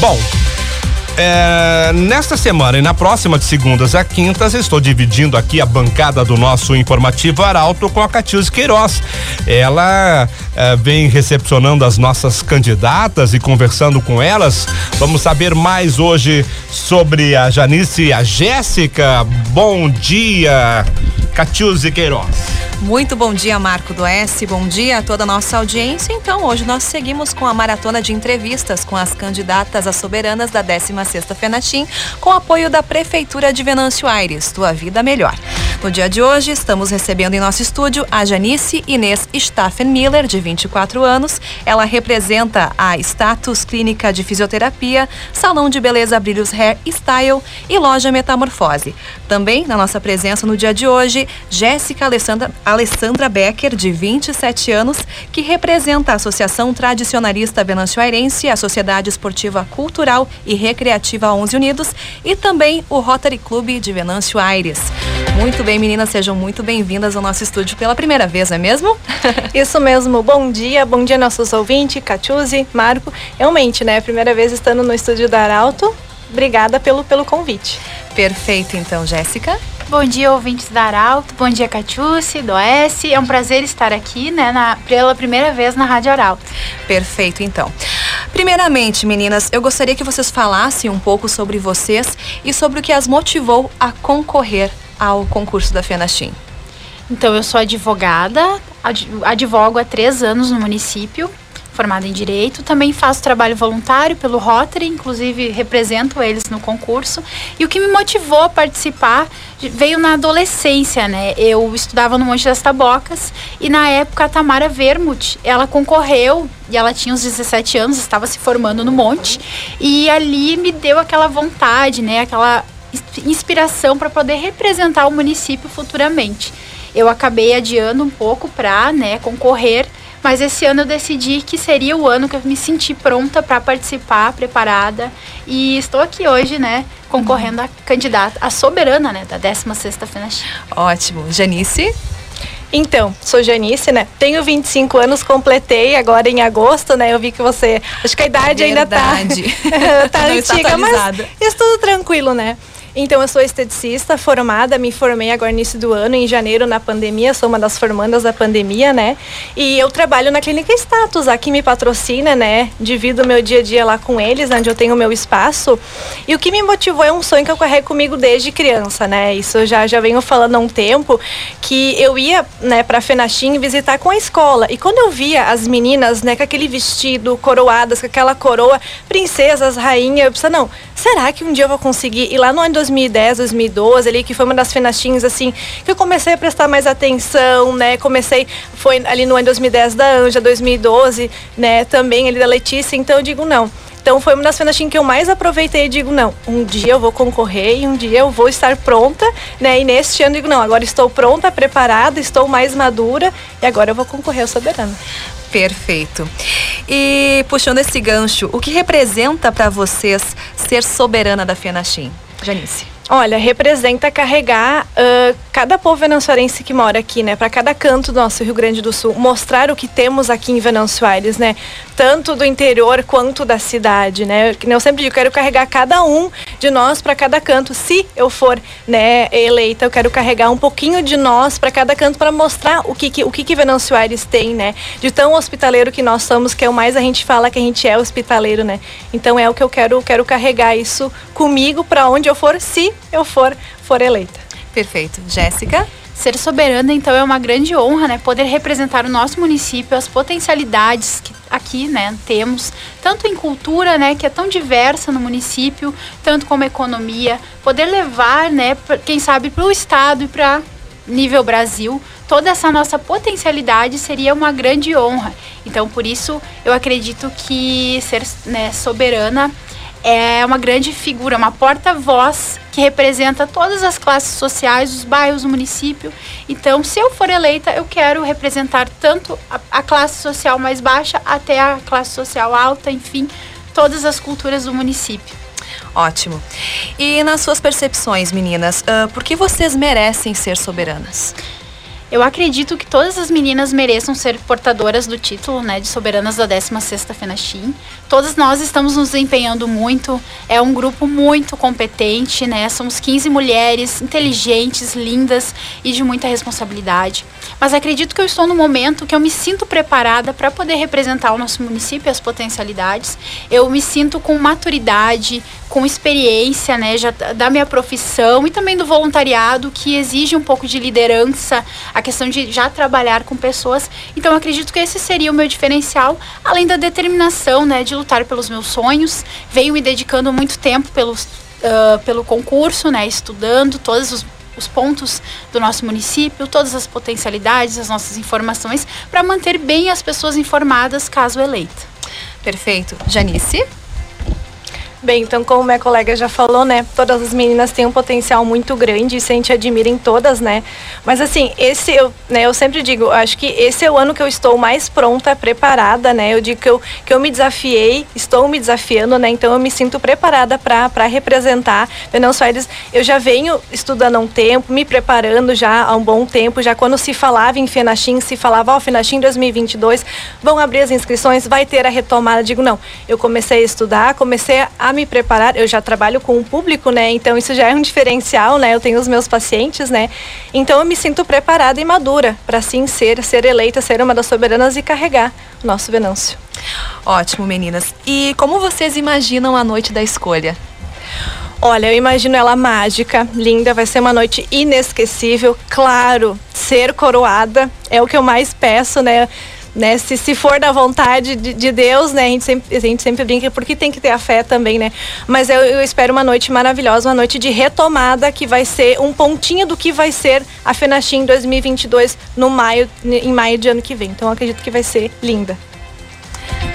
Bom, é, nesta semana e na próxima, de segundas a quintas, estou dividindo aqui a bancada do nosso informativo Arauto com a Catiuse Queiroz. Ela é, vem recepcionando as nossas candidatas e conversando com elas. Vamos saber mais hoje sobre a Janice e a Jéssica. Bom dia, Catiuse Queiroz. Muito bom dia, Marco do S. Bom dia a toda a nossa audiência. Então, hoje nós seguimos com a maratona de entrevistas com as candidatas a soberanas da 16ª FENACHIM, com apoio da Prefeitura de Venâncio Aires. Tua vida melhor. No dia de hoje, estamos recebendo em nosso estúdio a Janice Inês Staffen Miller, de 24 anos. Ela representa a Status Clínica de Fisioterapia, Salão de Beleza Brilhos Hair Style e Loja Metamorfose. Também na nossa presença no dia de hoje, Jéssica Alessandra Alessandra Becker, de 27 anos, que representa a Associação Tradicionalista Venançoairense, a Sociedade Esportiva Cultural e Recreativa 11 Unidos e também o Rotary Clube de Venâncio Aires. Muito bem, meninas, sejam muito bem-vindas ao nosso estúdio pela primeira vez, não é mesmo? Isso mesmo. Bom dia, bom dia nossos ouvintes, Catiuse, Marco. Realmente, né? Primeira vez estando no estúdio da Arauto. Obrigada pelo, pelo convite. Perfeito, então, Jéssica. Bom dia, ouvintes da Arauto. Bom dia, Catiúce, do S. É um prazer estar aqui, né, na, pela primeira vez na Rádio Arauto. Perfeito, então. Primeiramente, meninas, eu gostaria que vocês falassem um pouco sobre vocês e sobre o que as motivou a concorrer ao concurso da FENACHIM. Então, eu sou advogada, advogo há três anos no município, formada em Direito. Também faço trabalho voluntário pelo Rotary, inclusive represento eles no concurso. E o que me motivou a participar veio na adolescência, né? Eu estudava no Monte das Tabocas e na época a Tamara Vermut, ela concorreu e ela tinha uns 17 anos, estava se formando no Monte. E ali me deu aquela vontade, né? Aquela inspiração para poder representar o município futuramente. Eu acabei adiando um pouco para né, concorrer mas esse ano eu decidi que seria o ano que eu me senti pronta para participar, preparada. E estou aqui hoje, né, concorrendo a candidata, a soberana, né, da 16ª FENACHI. Ótimo. Janice? Então, sou Janice, né? Tenho 25 anos, completei agora em agosto, né? Eu vi que você. Acho que a idade Verdade. ainda tá, tá antiga, mas isso tudo tranquilo, né? Então, eu sou esteticista formada, me formei agora início do ano, em janeiro, na pandemia, sou uma das formandas da pandemia, né? E eu trabalho na Clínica Status, aqui me patrocina, né? Divido o meu dia a dia lá com eles, onde eu tenho o meu espaço. E o que me motivou é um sonho que eu carrego comigo desde criança, né? Isso eu já, já venho falando há um tempo, que eu ia, né, pra Fenachim visitar com a escola. E quando eu via as meninas, né, com aquele vestido, coroadas, com aquela coroa, princesas, rainha, eu pensava, não, será que um dia eu vou conseguir ir lá no ano 2010, 2012, ali, que foi uma das finachins, assim, que eu comecei a prestar mais atenção, né? Comecei, foi ali no ano 2010 da Anja, 2012, né? Também ali da Letícia, então eu digo, não. Então foi uma das finachins que eu mais aproveitei e digo, não, um dia eu vou concorrer e um dia eu vou estar pronta, né? E neste ano digo, não, agora estou pronta, preparada, estou mais madura e agora eu vou concorrer ao Soberano. Perfeito. E puxando esse gancho, o que representa para vocês ser soberana da FENACHIM? Janice. Olha, representa carregar uh, cada povo venançoarense que mora aqui, né? Para cada canto do nosso Rio Grande do Sul. Mostrar o que temos aqui em Venâncio Aires, né? Tanto do interior quanto da cidade, né? Eu sempre digo, quero carregar cada um de nós para cada canto. Se eu for, né, eleita, eu quero carregar um pouquinho de nós para cada canto para mostrar o que, que, o que, que Venâncio Aires tem, né? De tão hospitaleiro que nós somos, que é o mais a gente fala que a gente é hospitaleiro, né? Então é o que eu quero, quero carregar isso comigo para onde eu for, se eu for, for eleita. Perfeito. Jéssica? Ser soberana, então, é uma grande honra, né? Poder representar o nosso município, as potencialidades que aqui, né, temos, tanto em cultura, né, que é tão diversa no município, tanto como economia, poder levar, né, quem sabe, para o estado e para nível Brasil, toda essa nossa potencialidade seria uma grande honra. Então, por isso, eu acredito que ser né, soberana é uma grande figura, uma porta-voz que representa todas as classes sociais, os bairros do município. Então, se eu for eleita, eu quero representar tanto a, a classe social mais baixa até a classe social alta, enfim, todas as culturas do município. Ótimo. E nas suas percepções, meninas, uh, por que vocês merecem ser soberanas? Eu acredito que todas as meninas mereçam ser portadoras do título, né, de soberanas da 16ª FENACHIM. Todas nós estamos nos empenhando muito. É um grupo muito competente, né? Somos 15 mulheres inteligentes, lindas e de muita responsabilidade. Mas acredito que eu estou no momento que eu me sinto preparada para poder representar o nosso município e as potencialidades. Eu me sinto com maturidade, com experiência, né, já da minha profissão e também do voluntariado que exige um pouco de liderança, a questão de já trabalhar com pessoas. Então acredito que esse seria o meu diferencial, além da determinação, né, de lutar pelos meus sonhos. Venho me dedicando muito tempo pelos, uh, pelo concurso, né, estudando todos os, os pontos do nosso município, todas as potencialidades, as nossas informações, para manter bem as pessoas informadas caso eleita. Perfeito. Janice? Bem, então como minha colega já falou, né, todas as meninas têm um potencial muito grande, isso a gente admira em todas, né? Mas assim, esse eu, né, eu sempre digo, acho que esse é o ano que eu estou mais pronta, preparada, né? Eu digo que eu, que eu me desafiei, estou me desafiando, né? Então eu me sinto preparada para representar Venão Soares. Eu já venho estudando há um tempo, me preparando já há um bom tempo, já quando se falava em Fenachim, se falava, ó, oh, Fenachim 2022, vão abrir as inscrições, vai ter a retomada. Eu digo, não, eu comecei a estudar, comecei a me preparar, eu já trabalho com o público, né? Então isso já é um diferencial, né? Eu tenho os meus pacientes, né? Então eu me sinto preparada e madura para sim ser, ser eleita, ser uma das soberanas e carregar o nosso Venâncio. Ótimo, meninas. E como vocês imaginam a noite da escolha? Olha, eu imagino ela mágica, linda, vai ser uma noite inesquecível. Claro, ser coroada é o que eu mais peço, né? Né? Se, se for da vontade de, de, Deus, né? A gente, sempre, a gente sempre brinca, porque tem que ter a fé também, né? Mas eu, eu, espero uma noite maravilhosa, uma noite de retomada, que vai ser um pontinho do que vai ser a FENACHIM 2022 no maio, em maio de ano que vem. Então, acredito que vai ser linda.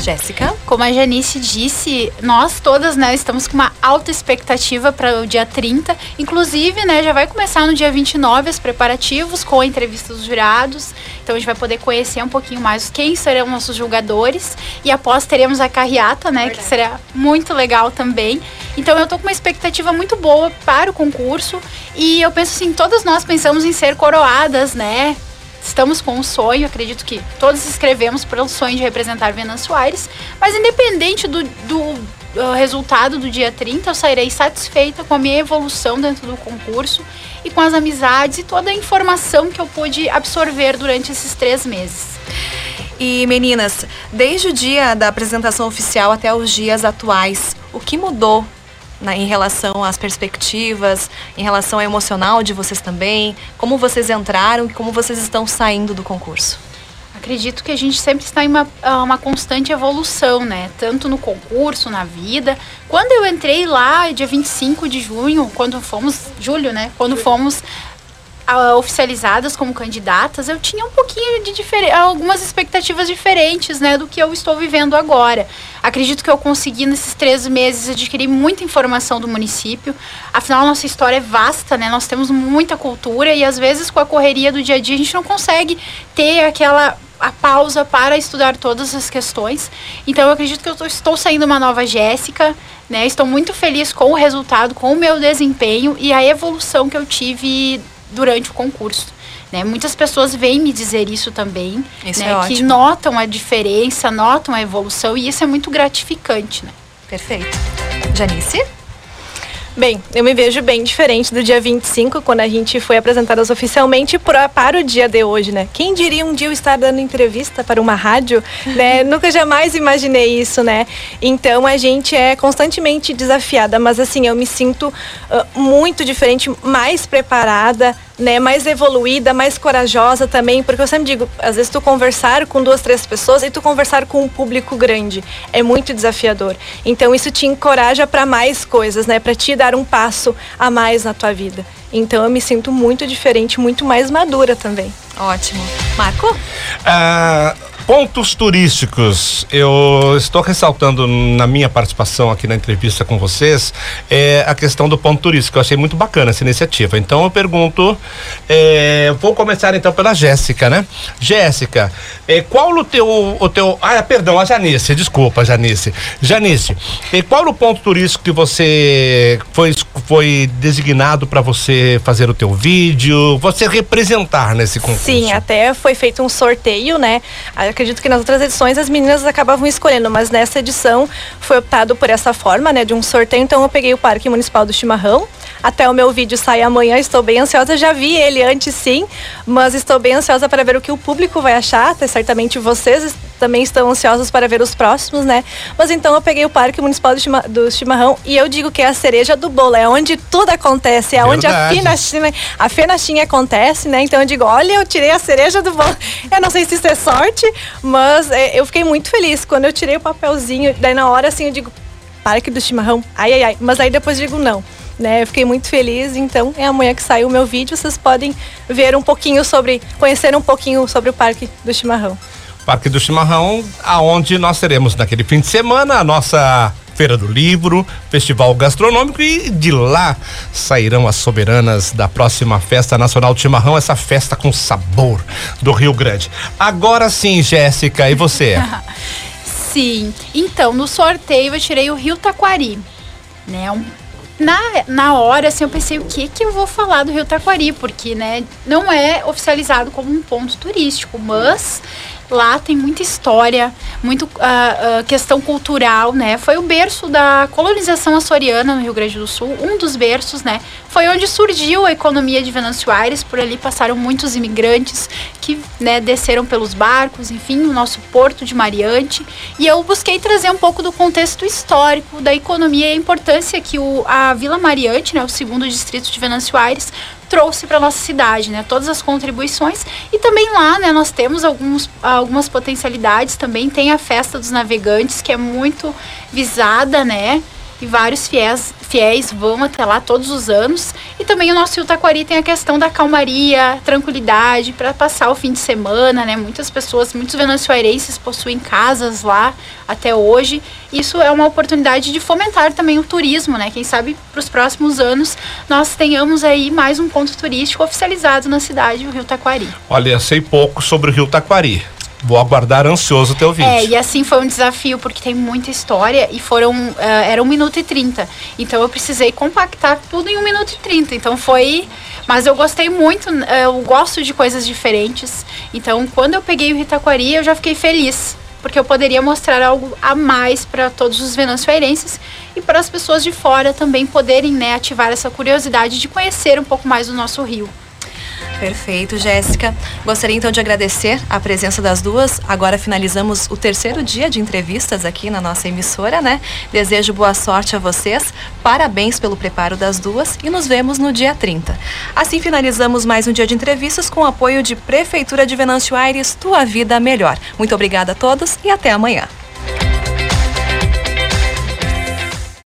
Jéssica? Como a Janice disse, nós todas, né, estamos com uma alta expectativa para o dia 30. Inclusive, né, já vai começar no dia 29 os preparativos com a entrevista dos jurados. Então a gente vai poder conhecer um pouquinho mais quem serão nossos julgadores. E após teremos a carreata, né, Verdade. que será muito legal também. Então eu tô com uma expectativa muito boa para o concurso. E eu penso assim, todas nós pensamos em ser coroadas, né? Estamos com um sonho, acredito que todos escrevemos pelo sonho de representar Venâncio Aires, mas independente do, do uh, resultado do dia 30, eu sairei satisfeita com a minha evolução dentro do concurso e com as amizades e toda a informação que eu pude absorver durante esses três meses. E meninas, desde o dia da apresentação oficial até os dias atuais, o que mudou na, em relação às perspectivas, em relação ao emocional de vocês também? Como vocês entraram e como vocês estão saindo do concurso? Acredito que a gente sempre está em uma, uma constante evolução, né? Tanto no concurso, na vida. Quando eu entrei lá, dia 25 de junho, quando fomos. Julho, né? Quando fomos uh, oficializadas como candidatas, eu tinha um pouquinho de diferença, algumas expectativas diferentes, né, do que eu estou vivendo agora. Acredito que eu consegui nesses três meses adquirir muita informação do município. Afinal, nossa história é vasta, né? Nós temos muita cultura e às vezes com a correria do dia a dia a gente não consegue ter aquela a pausa para estudar todas as questões. Então eu acredito que eu estou saindo uma nova Jéssica, né? Estou muito feliz com o resultado, com o meu desempenho e a evolução que eu tive durante o concurso. Né? Muitas pessoas vêm me dizer isso também, isso né? é que notam a diferença, notam a evolução e isso é muito gratificante. Né? Perfeito. Janice? Bem, eu me vejo bem diferente do dia 25, quando a gente foi apresentadas oficialmente pra, para o dia de hoje, né? Quem diria um dia eu estar dando entrevista para uma rádio, né? Nunca jamais imaginei isso, né? Então a gente é constantemente desafiada, mas assim, eu me sinto uh, muito diferente, mais preparada, né, mais evoluída, mais corajosa também, porque eu sempre digo, às vezes tu conversar com duas, três pessoas e tu conversar com um público grande é muito desafiador. Então isso te encoraja para mais coisas, né, para te dar um passo a mais na tua vida. Então eu me sinto muito diferente, muito mais madura também. Ótimo. Marco? Ah, pontos turísticos. Eu estou ressaltando na minha participação aqui na entrevista com vocês é, a questão do ponto turístico. Eu achei muito bacana essa iniciativa. Então eu pergunto, é, vou começar então pela Jéssica, né? Jéssica, é, qual o teu, o teu, ah, perdão, a Janice, desculpa, Janice. Janice, é, qual o ponto turístico que você foi, foi designado para você fazer o teu vídeo, você representar nesse concurso. Sim, até foi feito um sorteio, né? Acredito que nas outras edições as meninas acabavam escolhendo, mas nessa edição foi optado por essa forma, né, de um sorteio. Então eu peguei o Parque Municipal do Chimarrão. Até o meu vídeo sair amanhã, estou bem ansiosa. Já vi ele antes sim, mas estou bem ansiosa para ver o que o público vai achar. Até certamente vocês também estão ansiosos para ver os próximos, né? Mas então eu peguei o Parque Municipal do, Chima, do Chimarrão e eu digo que é a cereja do bolo, é onde tudo acontece, é Verdade. onde a finachinha, a fenachinha acontece, né? Então eu digo, olha, eu tirei a cereja do bolo. Eu não sei se isso é sorte, mas é, eu fiquei muito feliz quando eu tirei o papelzinho. Daí na hora assim eu digo, Parque do Chimarrão, ai ai ai. Mas aí depois eu digo, não. Né, eu fiquei muito feliz, então é amanhã que sai o meu vídeo, vocês podem ver um pouquinho sobre, conhecer um pouquinho sobre o Parque do Chimarrão. Parque do Chimarrão, aonde nós teremos naquele fim de semana a nossa Feira do Livro, Festival Gastronômico e de lá sairão as soberanas da próxima Festa Nacional de Chimarrão, essa festa com sabor do Rio Grande. Agora sim, Jéssica, e você? sim, então no sorteio eu tirei o Rio Taquari, né? Um na, na hora, assim, eu pensei, o que que eu vou falar do Rio Taquari? Porque, né, não é oficializado como um ponto turístico, mas lá tem muita história, muito uh, uh, questão cultural, né? Foi o berço da colonização açoriana no Rio Grande do Sul, um dos berços, né? Foi onde surgiu a economia de Venâncio Aires, por ali passaram muitos imigrantes que né, desceram pelos barcos, enfim, o nosso porto de Mariante. E eu busquei trazer um pouco do contexto histórico da economia e a importância que o, a Vila Mariante, né, o segundo distrito de Venâncio Aires, trouxe para nossa cidade, né? Todas as contribuições e também lá, né? Nós temos alguns, algumas potencialidades. Também tem a festa dos navegantes que é muito visada, né? E vários fiéis, fiéis vão até lá todos os anos. E também o nosso Rio Taquari tem a questão da calmaria, tranquilidade para passar o fim de semana, né? Muitas pessoas, muitos venezuelenses possuem casas lá até hoje. Isso é uma oportunidade de fomentar também o turismo, né? Quem sabe para os próximos anos nós tenhamos aí mais um ponto turístico oficializado na cidade, o Rio Taquari. Olha, sei pouco sobre o Rio Taquari. Vou aguardar ansioso o teu vídeo. É, e assim foi um desafio, porque tem muita história e foram. Uh, era um minuto e trinta. Então eu precisei compactar tudo em um minuto e trinta. Então foi. Mas eu gostei muito, uh, eu gosto de coisas diferentes. Então quando eu peguei o Ritaquari, eu já fiquei feliz. Porque eu poderia mostrar algo a mais para todos os venezuelenses e para as pessoas de fora também poderem né, ativar essa curiosidade de conhecer um pouco mais o nosso rio. Perfeito, Jéssica. Gostaria então de agradecer a presença das duas. Agora finalizamos o terceiro dia de entrevistas aqui na nossa emissora, né? Desejo boa sorte a vocês, parabéns pelo preparo das duas e nos vemos no dia 30. Assim finalizamos mais um dia de entrevistas com o apoio de Prefeitura de Venâncio Aires, Tua Vida Melhor. Muito obrigada a todos e até amanhã.